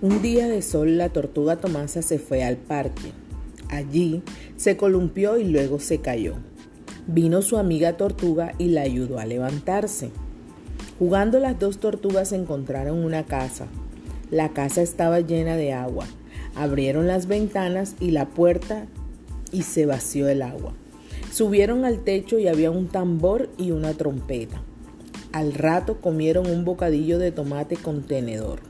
Un día de sol la tortuga Tomasa se fue al parque. Allí se columpió y luego se cayó. Vino su amiga tortuga y la ayudó a levantarse. Jugando las dos tortugas encontraron una casa. La casa estaba llena de agua. Abrieron las ventanas y la puerta y se vació el agua. Subieron al techo y había un tambor y una trompeta. Al rato comieron un bocadillo de tomate con tenedor.